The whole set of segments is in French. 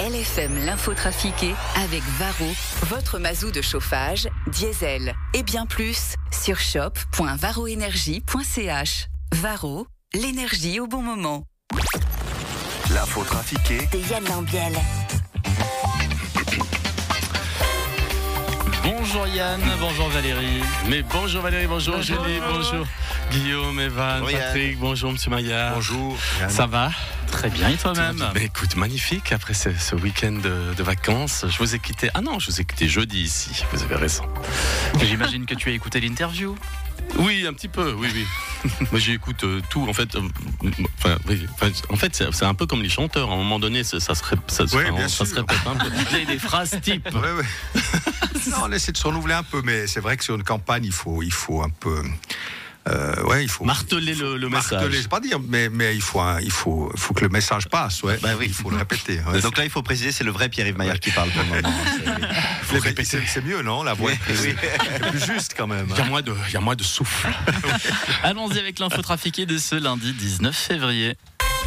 LFM l'info trafiquée avec Varro, votre mazou de chauffage, diesel et bien plus sur shop.varroénergie.ch. Varro, l'énergie au bon moment. L'info trafiquée de Yann Lambiel. Bonjour Yann, bonjour Valérie. Mais bonjour Valérie, bonjour, Julie, bonjour Guillaume, Evan, Bonjour, Patrick, bonjour Monsieur Maillard. Bonjour. Ça va Très bien, et toi-même Mais écoute, magnifique après ce, ce week-end de, de vacances. Je vous ai quitté. Ah non, je vous ai quitté jeudi ici. Vous avez raison. J'imagine que tu as écouté l'interview. Oui, un petit peu, oui, oui. Moi, j'écoute euh, tout. En fait, euh, enfin, oui, enfin, en fait, c'est un peu comme les chanteurs. À un moment donné, ça, ça se, ça, Oui, ça répète un peu. Vous avez des phrases ouais. non, on essaie de se renouveler un peu, mais c'est vrai que sur une campagne, il faut, il faut un peu. Euh, ouais, il faut. Marteler le, le marteler, message. je sais pas dire, mais, mais il, faut un- il, faut, faut que le message passe, ouais. Bah oui. Il faut le répéter. ouais. Donc là, il faut préciser, c'est le vrai Pierre-Yves Maillard qui parle pour le moment. Faut le répéter. C'est mieux, non La voix est plus, juste quand même. Il y a moins de, il y a moins de souffle. Allons-y avec l'info trafiquée de ce lundi 19 février.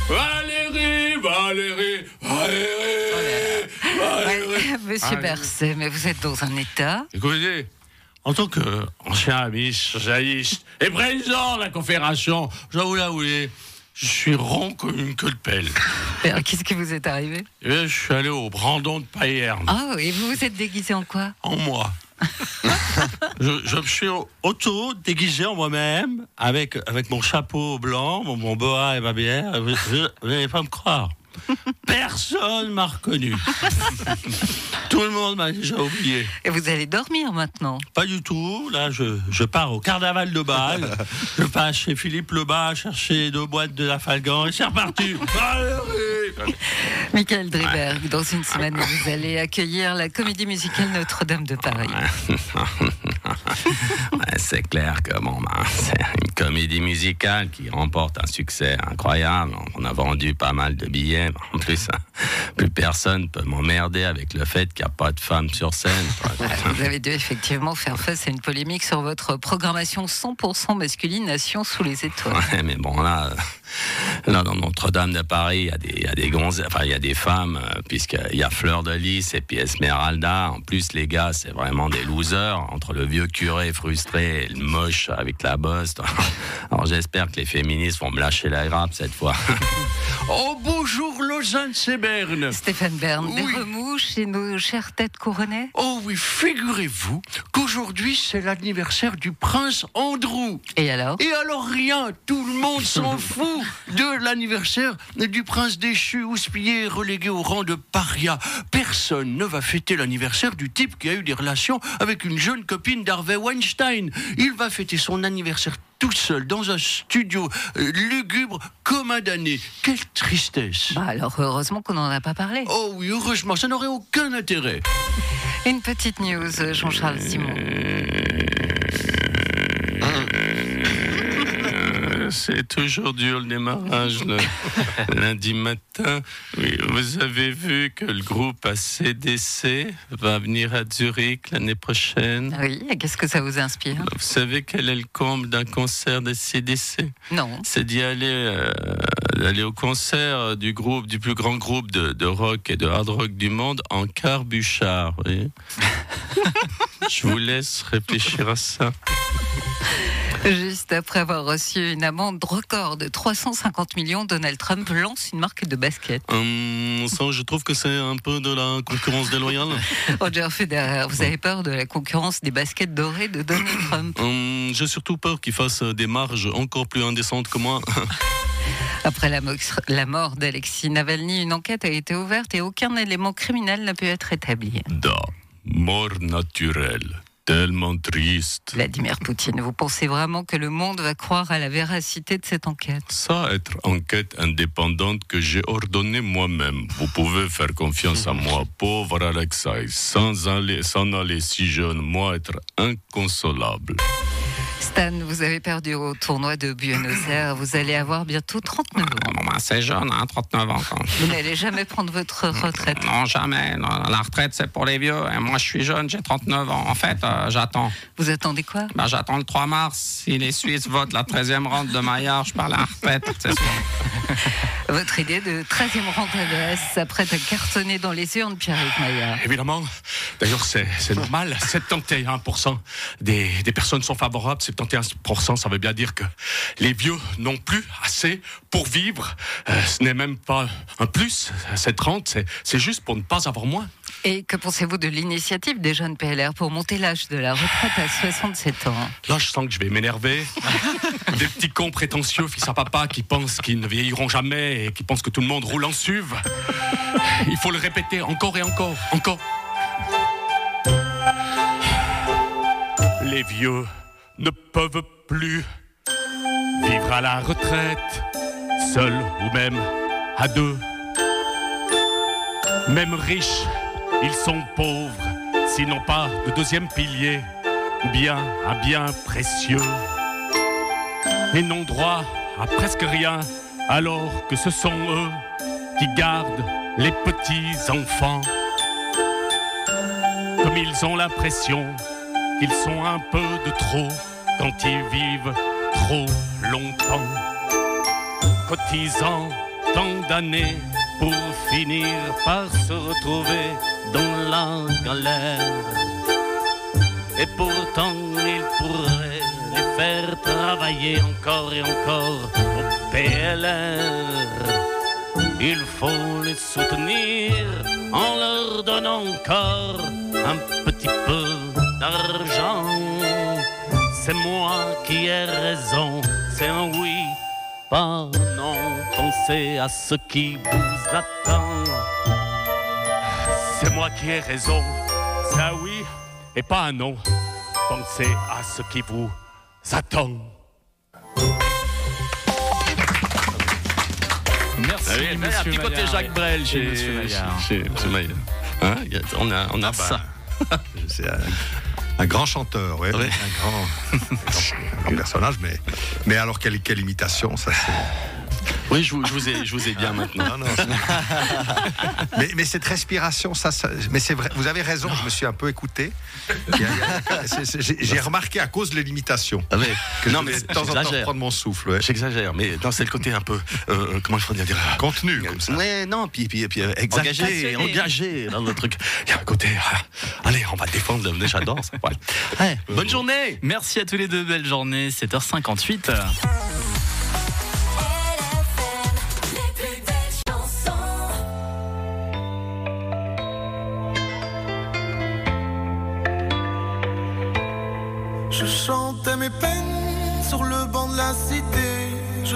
Valérie, Valérie, Valérie, Ouais, Monsieur Berset, mais vous êtes dans un état. Écoutez, en tant qu'ancien ami socialiste et président de la Confédération, je vous l'avouer, je suis rond comme une queue de pelle. Qu'est-ce qui vous est arrivé? Là, je suis allé au Brandon de Payerne, Ah, et vous vous êtes déguisé en quoi? En moi. je, je me suis auto déguisé en moi-même avec, avec mon chapeau blanc, mon, mon boa et ma bière. Vous n'allez pas me croire. Personne m'a reconnu. Tout le monde m'a déjà oublié. Et vous allez dormir maintenant Pas du tout. Là, je, je pars au carnaval de Bâle. je passe chez Philippe Lebas chercher deux boîtes de la Falgan et c'est reparti. Valérie Michael Driberg, dans une semaine, vous allez accueillir la comédie musicale Notre-Dame de Paris. Ouais, c'est clair que bon, ben, c'est une comédie musicale qui remporte un succès incroyable. On a vendu pas mal de billets. En plus, hein, plus personne peut m'emmerder avec le fait qu'il n'y a pas de femmes sur scène. Vous avez dû effectivement faire face à une polémique sur votre programmation 100% masculine Nation sous les étoiles. Ouais, mais bon, là, euh, là dans Notre-Dame de Paris, il y a des, il y a des gonzesses, enfin, il y a des femmes, euh, puisqu'il y a Fleur de Lys et puis Esmeralda. En plus, les gars, c'est vraiment des losers, entre le vieux curé frustré et le moche avec la bosse. Alors, j'espère que les féministes vont me lâcher la grappe cette fois. oh, bonjour, Lausanne, c'est Berne. Stéphane Bern, Oui. des remous chez nos chères têtes couronnées? Oh oui, figurez-vous qu'aujourd'hui, c'est l'anniversaire du prince Andrew. Et alors? Et alors rien, tout le monde s'en fout de l'anniversaire du prince déchu, houspillé et relégué au rang de paria. Personne ne va fêter l'anniversaire du type qui a eu des relations avec une jeune copine d'Harvey Weinstein. Il va fêter son anniversaire tout seul dans un studio euh, lugubre comme un damné. Quelle tristesse. Bah alors, heureusement qu'on n'en a pas parlé. Oh oui, heureusement, ça n'aurait aucun intérêt. Une petite news, Jean-Charles Simon. C'est toujours dur le démarrage le lundi matin. Oui, vous avez vu que le groupe ACDC va venir à Zurich l'année prochaine. Oui, et qu'est-ce que ça vous inspire? Vous savez quel est le comble d'un concert d'ACDC Non. C'est d'y aller, euh, d'aller au concert du groupe, du plus grand groupe de, de rock et de hard rock du monde en car Bouchard. vous voyez Je vous laisse réfléchir à ça. Juste après avoir reçu une amende record de 350 millions, Donald Trump lance une marque de basket. Hum, ça, je trouve que c'est un peu de la concurrence déloyale. Roger Federer, vous avez peur de la concurrence des baskets dorées de Donald Trump? Hum, J'ai surtout peur qu'il fasse des marges encore plus indécentes que moi. Après la, la mort d'Alexis Navalny, une enquête a été ouverte et aucun élément criminel n'a pu être établi. Da, mort naturelle, tellement triste. Vladimir Poutine, vous pensez vraiment que le monde va croire à la véracité de cette enquête? Ça, être enquête indépendante que j'ai ordonnée moi-même. Vous pouvez faire confiance à moi, pauvre Alexei, sans aller, sans aller si jeune, moi être inconsolable. Stan, vous avez perdu au tournoi de Buenos Aires. Vous allez avoir bientôt 39 ans. Bon, ben, c'est jeune, hein, 39 ans. quand. Vous n'allez jamais prendre votre retraite. Non, jamais. Non, La retraite, c'est pour les vieux. Et moi, je suis jeune, j'ai 39 ans. En fait, euh, j'attends. Vous attendez quoi? Ben, j'attends le 3 mars. Si les Suisses votent la 13e ronde de Maillard, je parle à la retraite. C'est sûr. Votre idée de 13e rang à s'apprête à cartonner dans les urnes, Pierre-Yves Maillard. Évidemment. D'ailleurs, c'est normal. 71% des, personnes sont favorables. 71%, ça veut bien dire que les vieux n'ont plus assez pour vivre. Euh, ce n'est même pas un plus. C'est 30. c'est- C'est juste pour ne pas avoir moins. Et que pensez-vous de l'initiative des jeunes PLR pour monter l'âge de la retraite à 67 ans? Là, je sens que je vais m'énerver. Des petits cons prétentieux, fils à papa, qui pensent qu'ils ne vieilliront jamais et qui pensent que tout le monde roule en suve. Il faut le répéter encore et encore, encore. Les vieux ne peuvent plus vivre à la retraite, seuls ou même à deux. Même riches, ils sont pauvres s'ils n'ont pas de deuxième pilier bien un bien précieux. Et n'ont droit à presque rien alors que ce sont eux qui gardent les petits enfants. Comme ils ont l'impression qu'ils sont un peu de trop quand ils vivent trop longtemps. Cotisant tant d'années pour finir par se retrouver dans la galère. Et pourtant, ils pourraient les faire travailler encore et encore au PLR. Il faut les soutenir en leur donnant encore un petit peu d'argent. C'est moi qui ai raison, c'est un oui, pas non. Pensez à ce qui vous attend. C'est moi qui ai raison, c'est un oui et pas un non. Pensez à ce qui vous attend. Merci, Ah oui, monsieur un petit côté. Jacques Brel chez monsieur Maillard. chez monsieur Maillard. Hein, on a, on a Ah bah, ça. C'est un, un grand chanteur, ouais, Ouais. un grand, un grand personnage, mais, mais alors quelle, quelle imitation, ça c'est. Oui, je vous, je vous ai, je vous ai bien maintenant. Non, non, c'est- mais, mais cette respiration, ça, ça- mais c'est vrai, vous avez raison, je me suis un peu écouté. J'ai remarqué à cause de l'imitation Ah que non, je mais de temps en temps j'exagère. prendre mon souffle. ouais. J'exagère, mais non, c'est le côté un peu, euh, comment je pourrais dire Contenu, comme ça. Ouais, non, puis, puis, puis euh, Engagé. engagé dans le truc. Il y a un côté, ah, allez, on va défendre, le- j'adore ça. Ouais. Ouais, bonne journée Merci à tous les deux, belle journée, 7h58. mes peines sur le banc de la cité. Je